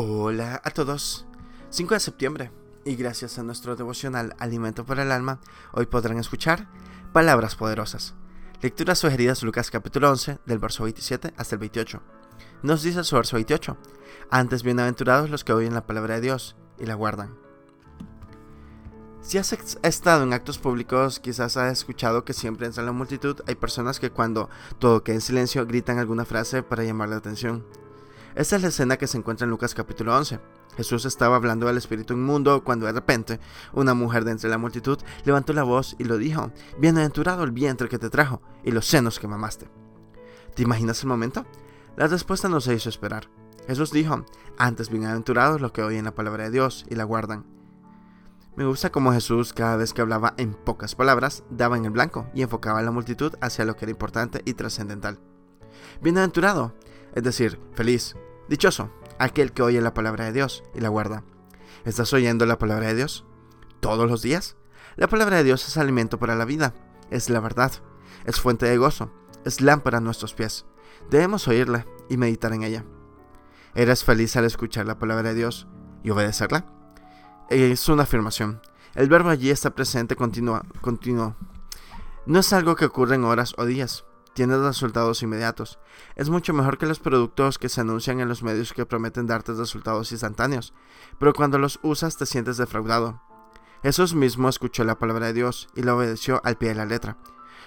Hola a todos. 5 de septiembre. Y gracias a nuestro devocional Alimento para el Alma, hoy podrán escuchar Palabras Poderosas. Lecturas sugeridas Lucas capítulo 11, del verso 27 hasta el 28. Nos dice su verso 28. Antes bienaventurados los que oyen la palabra de Dios y la guardan. Si has estado en actos públicos, quizás has escuchado que siempre entre la multitud hay personas que cuando todo queda en silencio gritan alguna frase para llamar la atención. Esta es la escena que se encuentra en Lucas capítulo 11. Jesús estaba hablando del espíritu inmundo cuando de repente una mujer de entre la multitud levantó la voz y lo dijo, Bienaventurado el vientre que te trajo y los senos que mamaste. ¿Te imaginas el momento? La respuesta no se hizo esperar. Jesús dijo, antes bienaventurados los que oyen la palabra de Dios y la guardan. Me gusta cómo Jesús cada vez que hablaba en pocas palabras daba en el blanco y enfocaba a la multitud hacia lo que era importante y trascendental. Bienaventurado, es decir, feliz, Dichoso, aquel que oye la palabra de Dios y la guarda. ¿Estás oyendo la palabra de Dios? ¿Todos los días? La palabra de Dios es alimento para la vida, es la verdad, es fuente de gozo, es lámpara a nuestros pies. Debemos oírla y meditar en ella. ¿Eres feliz al escuchar la palabra de Dios y obedecerla? Es una afirmación. El verbo allí está presente continuo. continuo. No es algo que ocurre en horas o días tienes resultados inmediatos. Es mucho mejor que los productos que se anuncian en los medios que prometen darte resultados instantáneos, pero cuando los usas te sientes defraudado. Jesús mismo escuchó la palabra de Dios y la obedeció al pie de la letra.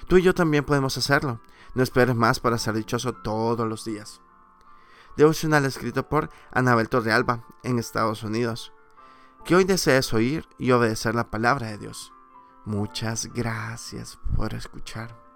Tú y yo también podemos hacerlo. No esperes más para ser dichoso todos los días. Devocional escrito por Anabel Torrealba en Estados Unidos. Que hoy desees oír y obedecer la palabra de Dios. Muchas gracias por escuchar.